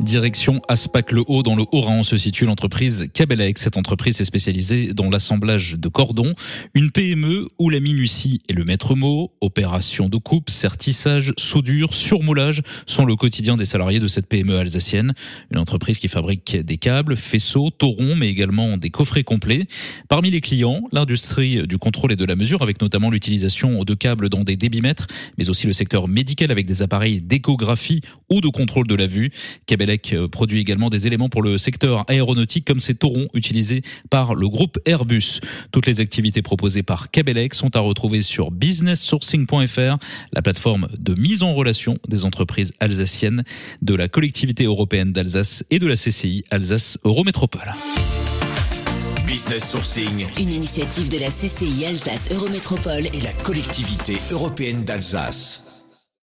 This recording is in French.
Direction Aspac-le-Haut, dans le Haut-Rhin, se situe l'entreprise Cabelec. Cette entreprise est spécialisée dans l'assemblage de cordons. Une PME où la minutie est le maître mot. Opérations de coupe, sertissage, soudure, surmoulage sont le quotidien des salariés de cette PME alsacienne. Une entreprise qui fabrique des câbles, faisceaux, taurons, mais également des coffrets complets. Parmi les clients, l'industrie du contrôle et de la mesure, avec notamment l'utilisation de câbles dans des débitmètres, mais aussi le secteur médical avec des appareils d'échographie ou de contrôle de la vue. Euh, produit également des éléments pour le secteur aéronautique comme ces taurons utilisés par le groupe Airbus. Toutes les activités proposées par Cabelec sont à retrouver sur businesssourcing.fr, la plateforme de mise en relation des entreprises alsaciennes de la collectivité européenne d'Alsace et de la CCI Alsace Eurométropole. Business Sourcing, une initiative de la CCI Alsace Eurométropole et la collectivité européenne d'Alsace.